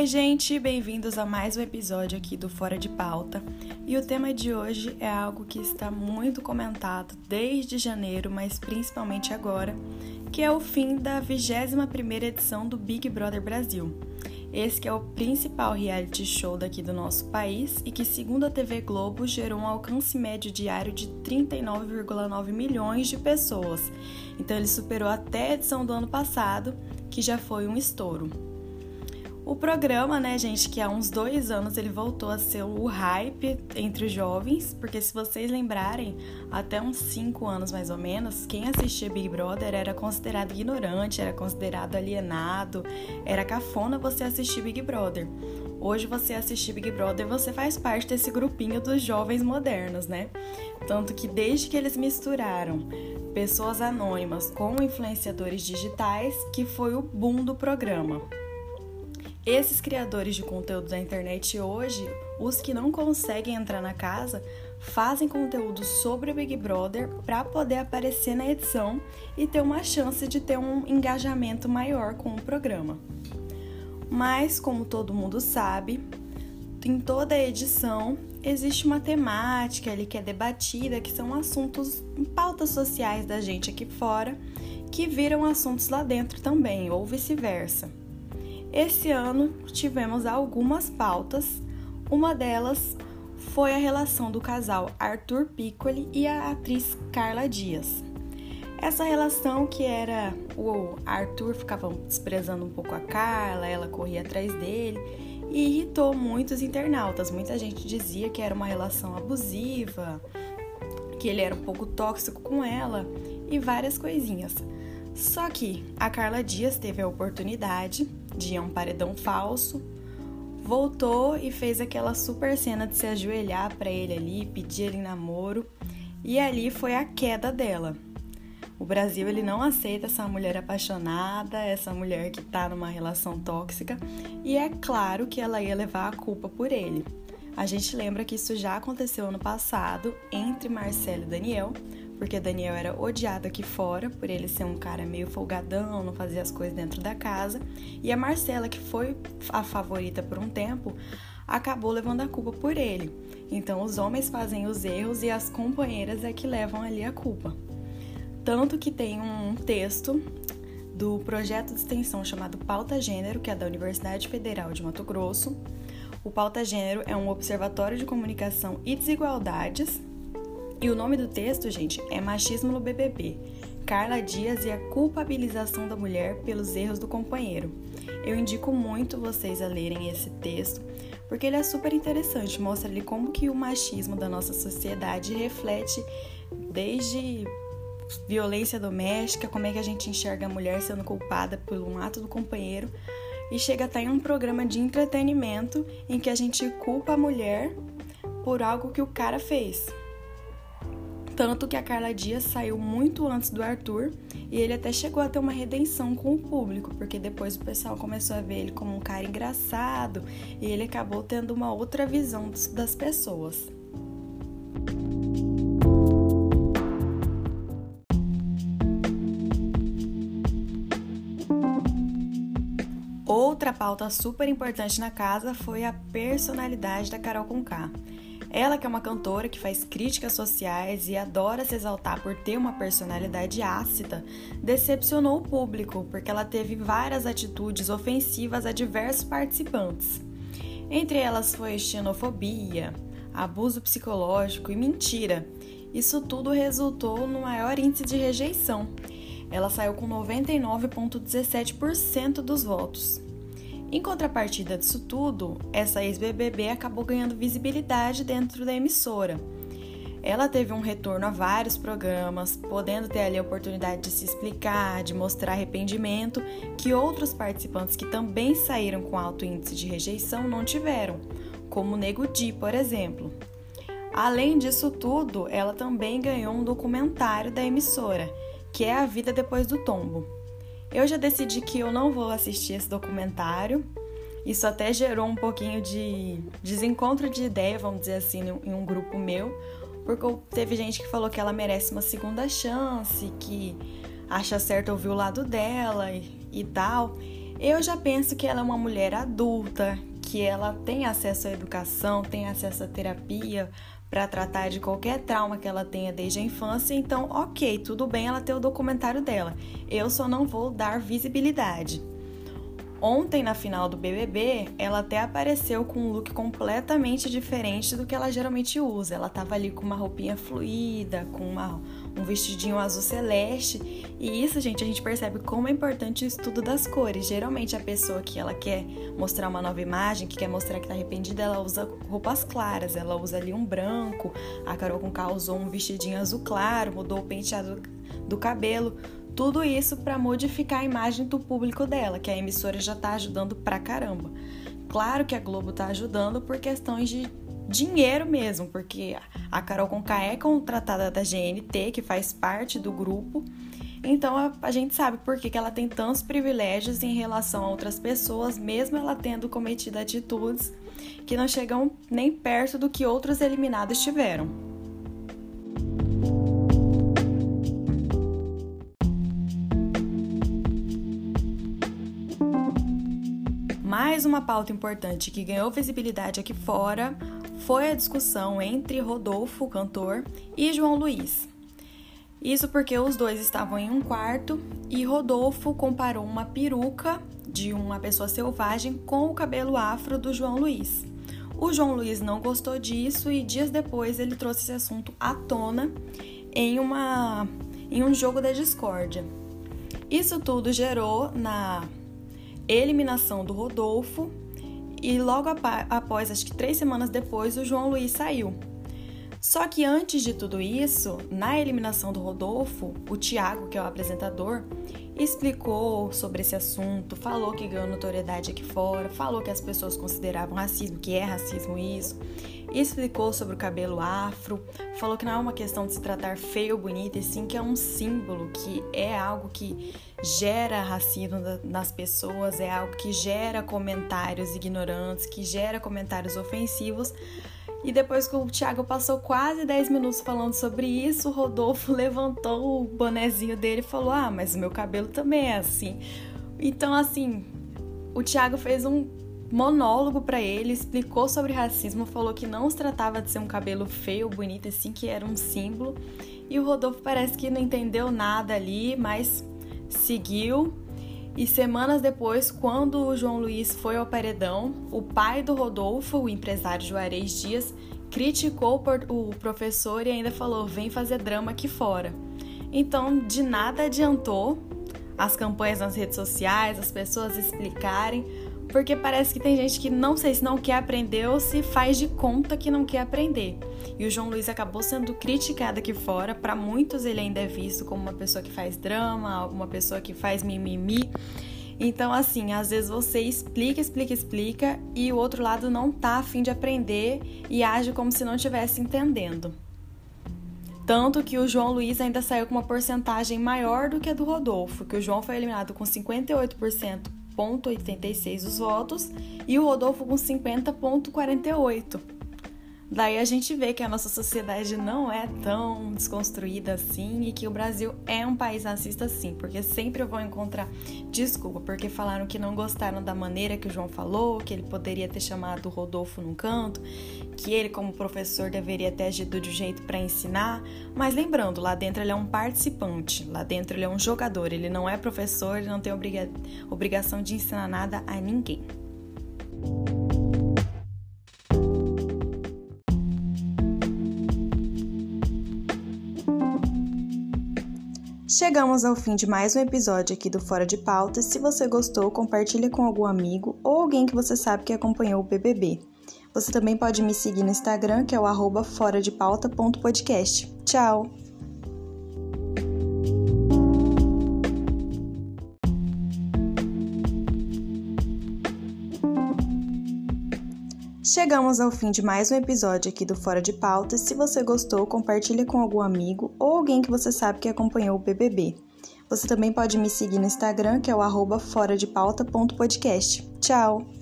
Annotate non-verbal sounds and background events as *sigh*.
Oi, gente, bem-vindos a mais um episódio aqui do Fora de Pauta. E o tema de hoje é algo que está muito comentado desde janeiro, mas principalmente agora, que é o fim da 21ª edição do Big Brother Brasil. Esse é o principal reality show daqui do nosso país e que, segundo a TV Globo, gerou um alcance médio diário de 39,9 milhões de pessoas. Então ele superou até a edição do ano passado, que já foi um estouro. O programa, né, gente, que há uns dois anos ele voltou a ser o hype entre os jovens, porque se vocês lembrarem, até uns cinco anos mais ou menos, quem assistia Big Brother era considerado ignorante, era considerado alienado, era cafona você assistir Big Brother. Hoje você assistir Big Brother, você faz parte desse grupinho dos jovens modernos, né? Tanto que desde que eles misturaram pessoas anônimas com influenciadores digitais, que foi o boom do programa. Esses criadores de conteúdo da internet hoje, os que não conseguem entrar na casa, fazem conteúdo sobre o Big Brother para poder aparecer na edição e ter uma chance de ter um engajamento maior com o programa. Mas, como todo mundo sabe, em toda edição existe uma temática ali que é debatida, que são assuntos, pautas sociais da gente aqui fora, que viram assuntos lá dentro também, ou vice-versa. Esse ano tivemos algumas pautas, uma delas foi a relação do casal Arthur Piccoli e a atriz Carla Dias. Essa relação que era o Arthur ficava desprezando um pouco a Carla, ela corria atrás dele e irritou muitos internautas. Muita gente dizia que era uma relação abusiva, que ele era um pouco tóxico com ela e várias coisinhas. Só que a Carla Dias teve a oportunidade de um paredão falso, voltou e fez aquela super cena de se ajoelhar para ele ali, pedir ele namoro, e ali foi a queda dela. O Brasil ele não aceita essa mulher apaixonada, essa mulher que tá numa relação tóxica, e é claro que ela ia levar a culpa por ele. A gente lembra que isso já aconteceu ano passado entre Marcelo e Daniel, porque Daniel era odiado aqui fora por ele ser um cara meio folgadão, não fazia as coisas dentro da casa, e a Marcela, que foi a favorita por um tempo, acabou levando a culpa por ele. Então os homens fazem os erros e as companheiras é que levam ali a culpa. Tanto que tem um texto do projeto de extensão chamado Pauta Gênero, que é da Universidade Federal de Mato Grosso. O Pauta Gênero é um observatório de comunicação e desigualdades e o nome do texto, gente, é Machismo no BBB. Carla Dias e a culpabilização da mulher pelos erros do companheiro. Eu indico muito vocês a lerem esse texto, porque ele é super interessante, mostra ali como que o machismo da nossa sociedade reflete desde violência doméstica, como é que a gente enxerga a mulher sendo culpada por um ato do companheiro, e chega até em um programa de entretenimento em que a gente culpa a mulher por algo que o cara fez. Tanto que a Carla Dias saiu muito antes do Arthur e ele até chegou a ter uma redenção com o público, porque depois o pessoal começou a ver ele como um cara engraçado e ele acabou tendo uma outra visão das pessoas. Outra pauta super importante na casa foi a personalidade da Carol Conká. Ela que é uma cantora que faz críticas sociais e adora se exaltar por ter uma personalidade ácida, decepcionou o público porque ela teve várias atitudes ofensivas a diversos participantes. Entre elas foi xenofobia, abuso psicológico e mentira. Isso tudo resultou no maior índice de rejeição. Ela saiu com 99,17% dos votos. Em contrapartida disso tudo, essa ex-BBB acabou ganhando visibilidade dentro da emissora. Ela teve um retorno a vários programas, podendo ter ali a oportunidade de se explicar, de mostrar arrependimento, que outros participantes que também saíram com alto índice de rejeição não tiveram, como o Nego Di, por exemplo. Além disso tudo, ela também ganhou um documentário da emissora, que é A Vida Depois do Tombo. Eu já decidi que eu não vou assistir esse documentário. Isso até gerou um pouquinho de desencontro de ideia, vamos dizer assim, em um grupo meu, porque teve gente que falou que ela merece uma segunda chance, que acha certo ouvir o lado dela e, e tal. Eu já penso que ela é uma mulher adulta, que ela tem acesso à educação, tem acesso à terapia para tratar de qualquer trauma que ela tenha desde a infância, então, ok, tudo bem ela ter o documentário dela. Eu só não vou dar visibilidade. Ontem, na final do BBB, ela até apareceu com um look completamente diferente do que ela geralmente usa. Ela tava ali com uma roupinha fluida, com uma, um vestidinho azul celeste. E isso, gente, a gente percebe como é importante o estudo das cores. Geralmente, a pessoa que ela quer mostrar uma nova imagem, que quer mostrar que tá arrependida, ela usa roupas claras. Ela usa ali um branco. A Carol Conká usou um vestidinho azul claro, mudou o penteado do cabelo tudo isso para modificar a imagem do público dela, que a emissora já está ajudando pra caramba. Claro que a Globo está ajudando por questões de dinheiro mesmo, porque a Carol Conká é contratada da GNT, que faz parte do grupo. Então a, a gente sabe por que, que ela tem tantos privilégios em relação a outras pessoas, mesmo ela tendo cometido atitudes que não chegam nem perto do que outros eliminados tiveram. Mais uma pauta importante que ganhou visibilidade aqui fora foi a discussão entre Rodolfo, cantor, e João Luiz. Isso porque os dois estavam em um quarto e Rodolfo comparou uma peruca de uma pessoa selvagem com o cabelo afro do João Luiz. O João Luiz não gostou disso e dias depois ele trouxe esse assunto à tona em, uma, em um jogo da discórdia. Isso tudo gerou na eliminação do Rodolfo e logo após, acho que três semanas depois, o João Luiz saiu. Só que antes de tudo isso, na eliminação do Rodolfo, o Tiago, que é o apresentador, explicou sobre esse assunto, falou que ganhou notoriedade aqui fora, falou que as pessoas consideravam racismo, que é racismo isso, explicou sobre o cabelo afro, falou que não é uma questão de se tratar feio ou bonito, e sim que é um símbolo, que é algo que gera racismo nas pessoas, é algo que gera comentários ignorantes, que gera comentários ofensivos. E depois que o Thiago passou quase 10 minutos falando sobre isso, o Rodolfo *laughs* levantou o bonezinho dele e falou: Ah, mas o meu cabelo também é assim. Então, assim, o Thiago fez um monólogo para ele, explicou sobre racismo, falou que não se tratava de ser um cabelo feio, bonito, assim, que era um símbolo. E o Rodolfo parece que não entendeu nada ali, mas seguiu. E semanas depois, quando o João Luiz foi ao paredão, o pai do Rodolfo, o empresário Juarez Dias, criticou o professor e ainda falou: vem fazer drama aqui fora. Então, de nada adiantou as campanhas nas redes sociais, as pessoas explicarem, porque parece que tem gente que não sei se não quer aprender ou se faz de conta que não quer aprender. E o João Luiz acabou sendo criticado aqui fora. Para muitos, ele ainda é visto como uma pessoa que faz drama, uma pessoa que faz mimimi. Então, assim, às vezes você explica, explica, explica e o outro lado não tá afim de aprender e age como se não estivesse entendendo. Tanto que o João Luiz ainda saiu com uma porcentagem maior do que a do Rodolfo, que o João foi eliminado com 58% 50,86 os votos e o Rodolfo com 50,48. Daí a gente vê que a nossa sociedade não é tão desconstruída assim e que o Brasil é um país racista sim, porque sempre eu vou encontrar desculpa, porque falaram que não gostaram da maneira que o João falou, que ele poderia ter chamado o Rodolfo num canto, que ele como professor deveria ter agido de jeito para ensinar, mas lembrando, lá dentro ele é um participante, lá dentro ele é um jogador, ele não é professor, ele não tem obriga obrigação de ensinar nada a ninguém. Chegamos ao fim de mais um episódio aqui do Fora de Pauta. Se você gostou, compartilhe com algum amigo ou alguém que você sabe que acompanhou o BBB. Você também pode me seguir no Instagram, que é o arroba fora de pauta.podcast. Tchau! Chegamos ao fim de mais um episódio aqui do Fora de Pauta. Se você gostou, compartilhe com algum amigo ou alguém que você sabe que acompanhou o BBB. Você também pode me seguir no Instagram, que é o arroba fora de pauta.podcast. Tchau!